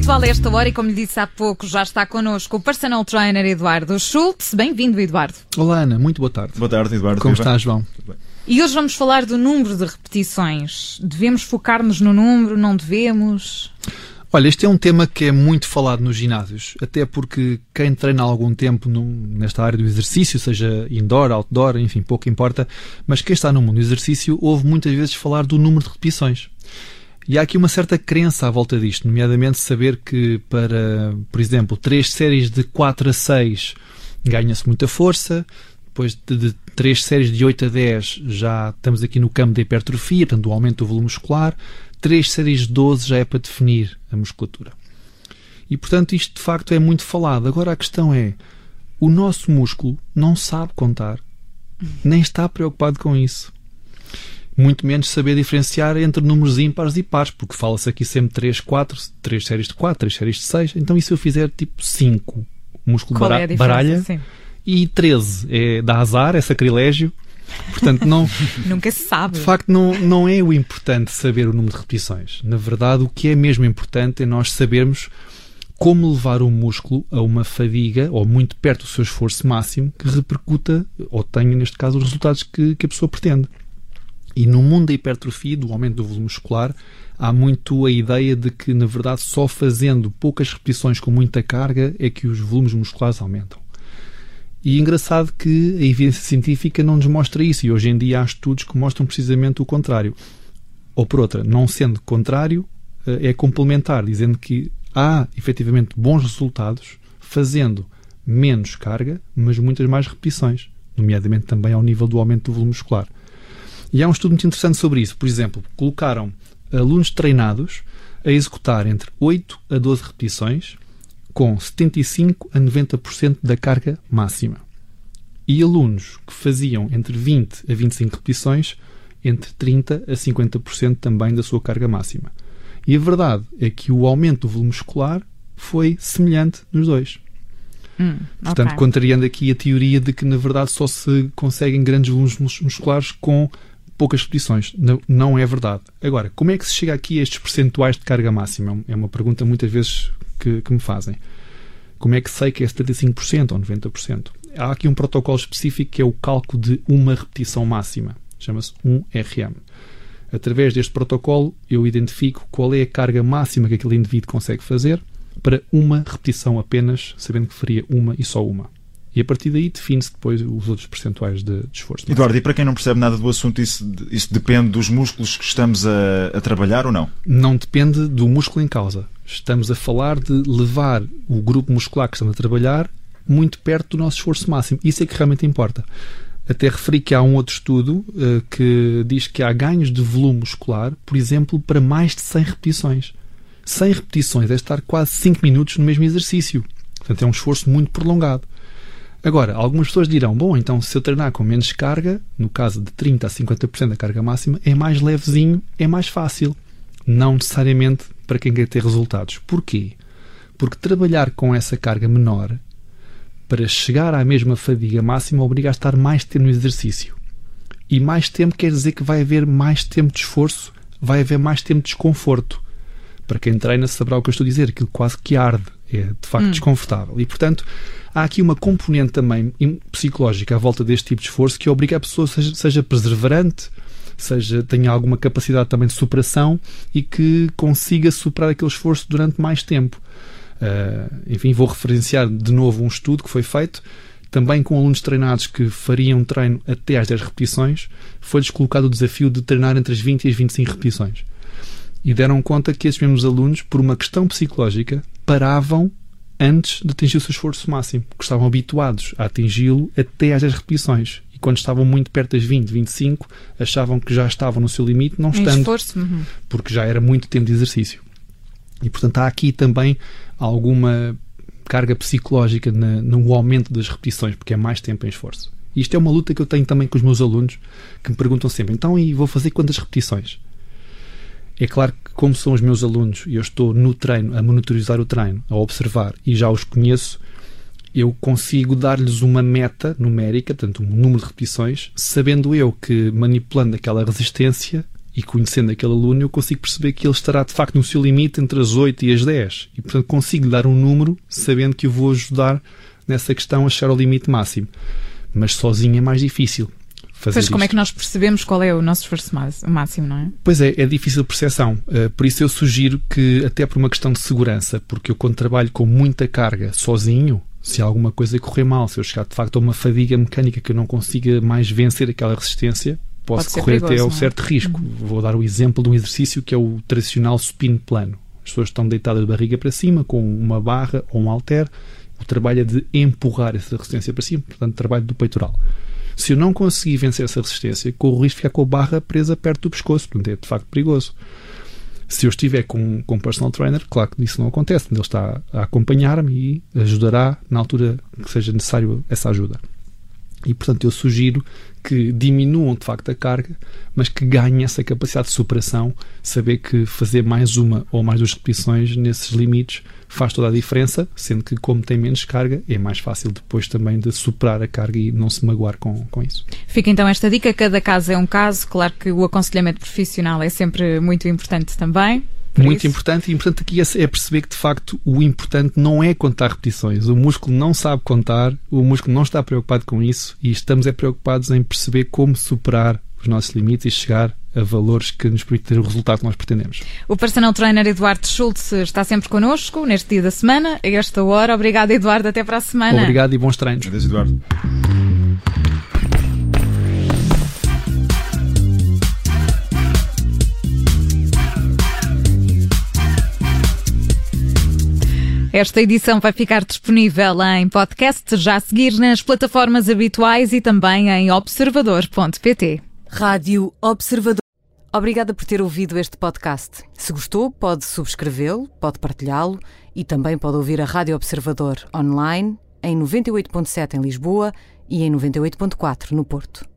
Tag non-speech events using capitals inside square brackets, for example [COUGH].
habitual a esta hora e, como lhe disse há pouco, já está connosco o personal trainer Eduardo Schultz. Bem-vindo, Eduardo. Olá, Ana. Muito boa tarde. Boa tarde, Eduardo. Como está, João? E hoje vamos falar do número de repetições. Devemos focar-nos no número? Não devemos? Olha, este é um tema que é muito falado nos ginásios, até porque quem treina há algum tempo no, nesta área do exercício, seja indoor, outdoor, enfim, pouco importa, mas quem está no mundo do exercício ouve muitas vezes falar do número de repetições. E há aqui uma certa crença à volta disto, nomeadamente saber que para, por exemplo, três séries de 4 a 6 ganha-se muita força, depois de, de três séries de 8 a 10 já estamos aqui no campo da hipertrofia, portanto, o aumento do volume muscular, três séries de 12 já é para definir a musculatura. E portanto, isto de facto é muito falado. Agora a questão é: o nosso músculo não sabe contar, nem está preocupado com isso. Muito menos saber diferenciar entre números ímpares e pares, porque fala-se aqui sempre 3, 4, 3 séries de 4, 3 séries de 6. Então, e se eu fizer tipo 5, músculo Qual é baralha, diferença? Sim. e 13 é dá azar, é sacrilégio. Portanto, não, [LAUGHS] Nunca se sabe. de facto, não, não é o importante saber o número de repetições. Na verdade, o que é mesmo importante é nós sabermos como levar o músculo a uma fadiga ou muito perto do seu esforço máximo que repercuta ou tenha, neste caso, os resultados que, que a pessoa pretende. E no mundo da hipertrofia, do aumento do volume muscular, há muito a ideia de que, na verdade, só fazendo poucas repetições com muita carga é que os volumes musculares aumentam. E é engraçado que a evidência científica não nos mostra isso, e hoje em dia há estudos que mostram precisamente o contrário. Ou por outra, não sendo contrário, eh, é complementar, dizendo que há efetivamente bons resultados fazendo menos carga, mas muitas mais repetições, nomeadamente também ao nível do aumento do volume muscular. E há um estudo muito interessante sobre isso. Por exemplo, colocaram alunos treinados a executar entre 8 a 12 repetições com 75 a 90% da carga máxima. E alunos que faziam entre 20 a 25 repetições entre 30 a 50% também da sua carga máxima. E a verdade é que o aumento do volume muscular foi semelhante nos dois. Hum, Portanto, ok. contrariando aqui a teoria de que na verdade só se conseguem grandes volumes mus- musculares com poucas repetições. Não, não é verdade. Agora, como é que se chega aqui a estes percentuais de carga máxima? É É uma pergunta muitas vezes que, que me fazem. Como é que sei que é 75% ou 90%? Há aqui um protocolo específico que é o cálculo de uma repetição máxima. Chama-se 1RM. Através deste protocolo, eu identifico qual é a carga máxima que aquele indivíduo consegue fazer para uma repetição apenas, sabendo que faria uma e só uma. E a partir daí define-se depois os outros percentuais de, de esforço. Eduardo, e para quem não percebe nada do assunto, isso, isso depende dos músculos que estamos a, a trabalhar ou não? Não depende do músculo em causa. Estamos a falar de levar o grupo muscular que estamos a trabalhar muito perto do nosso esforço máximo. Isso é que realmente importa. Até referi que há um outro estudo eh, que diz que há ganhos de volume muscular, por exemplo, para mais de 100 repetições. 100 repetições é estar quase 5 minutos no mesmo exercício. Portanto, é um esforço muito prolongado. Agora, algumas pessoas dirão: bom, então se eu treinar com menos carga, no caso de 30% a 50% da carga máxima, é mais levezinho, é mais fácil. Não necessariamente para quem quer ter resultados. Porquê? Porque trabalhar com essa carga menor para chegar à mesma fadiga máxima obriga a estar mais tempo no exercício. E mais tempo quer dizer que vai haver mais tempo de esforço, vai haver mais tempo de desconforto. Para quem treina saberá o que eu estou a dizer, aquilo quase que arde, é de facto Hum. desconfortável. E portanto, há aqui uma componente também psicológica à volta deste tipo de esforço que obriga a pessoa seja, seja perseverante, seja tenha alguma capacidade também de superação e que consiga superar aquele esforço durante mais tempo. Uh, enfim, vou referenciar de novo um estudo que foi feito também com alunos treinados que fariam treino até às 10 repetições, foi-lhes colocado o desafio de treinar entre as 20 e as 25 repetições. E deram conta que esses mesmos alunos, por uma questão psicológica, paravam antes de atingir o seu esforço máximo, porque estavam habituados a atingi-lo até às 10 repetições. E quando estavam muito perto das 20, 25, achavam que já estavam no seu limite, não estando esforço. uhum. porque já era muito tempo de exercício. E, portanto, há aqui também alguma carga psicológica na- no aumento das repetições, porque é mais tempo em esforço. E isto é uma luta que eu tenho também com os meus alunos, que me perguntam sempre: então, e vou fazer quantas repetições? É claro que, como são os meus alunos e eu estou no treino, a monitorizar o treino, a observar e já os conheço, eu consigo dar-lhes uma meta numérica, portanto, um número de repetições, sabendo eu que manipulando aquela resistência E conhecendo aquele aluno, eu consigo perceber que ele estará de facto no seu limite entre as 8 e as 10. E portanto consigo dar um número sabendo que o vou ajudar nessa questão a chegar ao limite máximo. Mas sozinho é mais difícil. Fazer Pois como é isto. que nós percebemos qual é o nosso esforço máximo, não é? Pois é, é difícil percepção. Uh, por isso eu sugiro que, até por uma questão de segurança, porque eu quando trabalho com muita carga sozinho, se alguma coisa correr mal, se eu chegar de facto a uma fadiga mecânica que eu não consiga mais vencer aquela resistência, posso correr até perigoso, ao não é? certo risco. Vou dar o exemplo de um exercício que é o tradicional supino plano. As pessoas estão deitadas de barriga para cima, com uma barra ou um halter. O trabalho é de empurrar essa resistência para cima, portanto, trabalho do peitoral. Se eu não conseguir vencer essa resistência, corro o risco de ficar com a barra presa perto do pescoço, portanto é de facto perigoso. Se eu estiver com, com personal trainer, claro que isso não acontece, ele está a acompanhar-me e ajudará na altura que seja necessário essa ajuda. E portanto eu sugiro que diminuam de facto a carga, mas que ganhem essa capacidade de superação, saber que fazer mais uma ou mais duas repetições nesses limites faz toda a diferença, sendo que como tem menos carga, é mais fácil depois também de superar a carga e não se magoar com, com isso. Fica então esta dica, cada caso é um caso, claro que o aconselhamento profissional é sempre muito importante também. Por Muito isso- importante, e importante aqui é é perceber que de facto o importante não é contar repetições. O músculo não sabe contar, o músculo não está preocupado com isso e estamos é preocupados em perceber como superar os nossos limites e chegar a valores que nos permitem ter o resultado que nós pretendemos. O personal trainer Eduardo Schultz está sempre connosco neste dia da semana, a esta hora. Obrigada, Eduardo. Até para a semana. Obrigado e bons treinos. Adeus, Eduardo. Esta edição vai ficar disponível em podcast já a seguir nas plataformas habituais e também em observador.pt. Rádio Observador. Obrigada por ter ouvido este podcast. Se gostou, pode subscrevê-lo, pode partilhá-lo e também pode ouvir a Rádio Observador online em 98.7 em Lisboa e em 98.4 no Porto.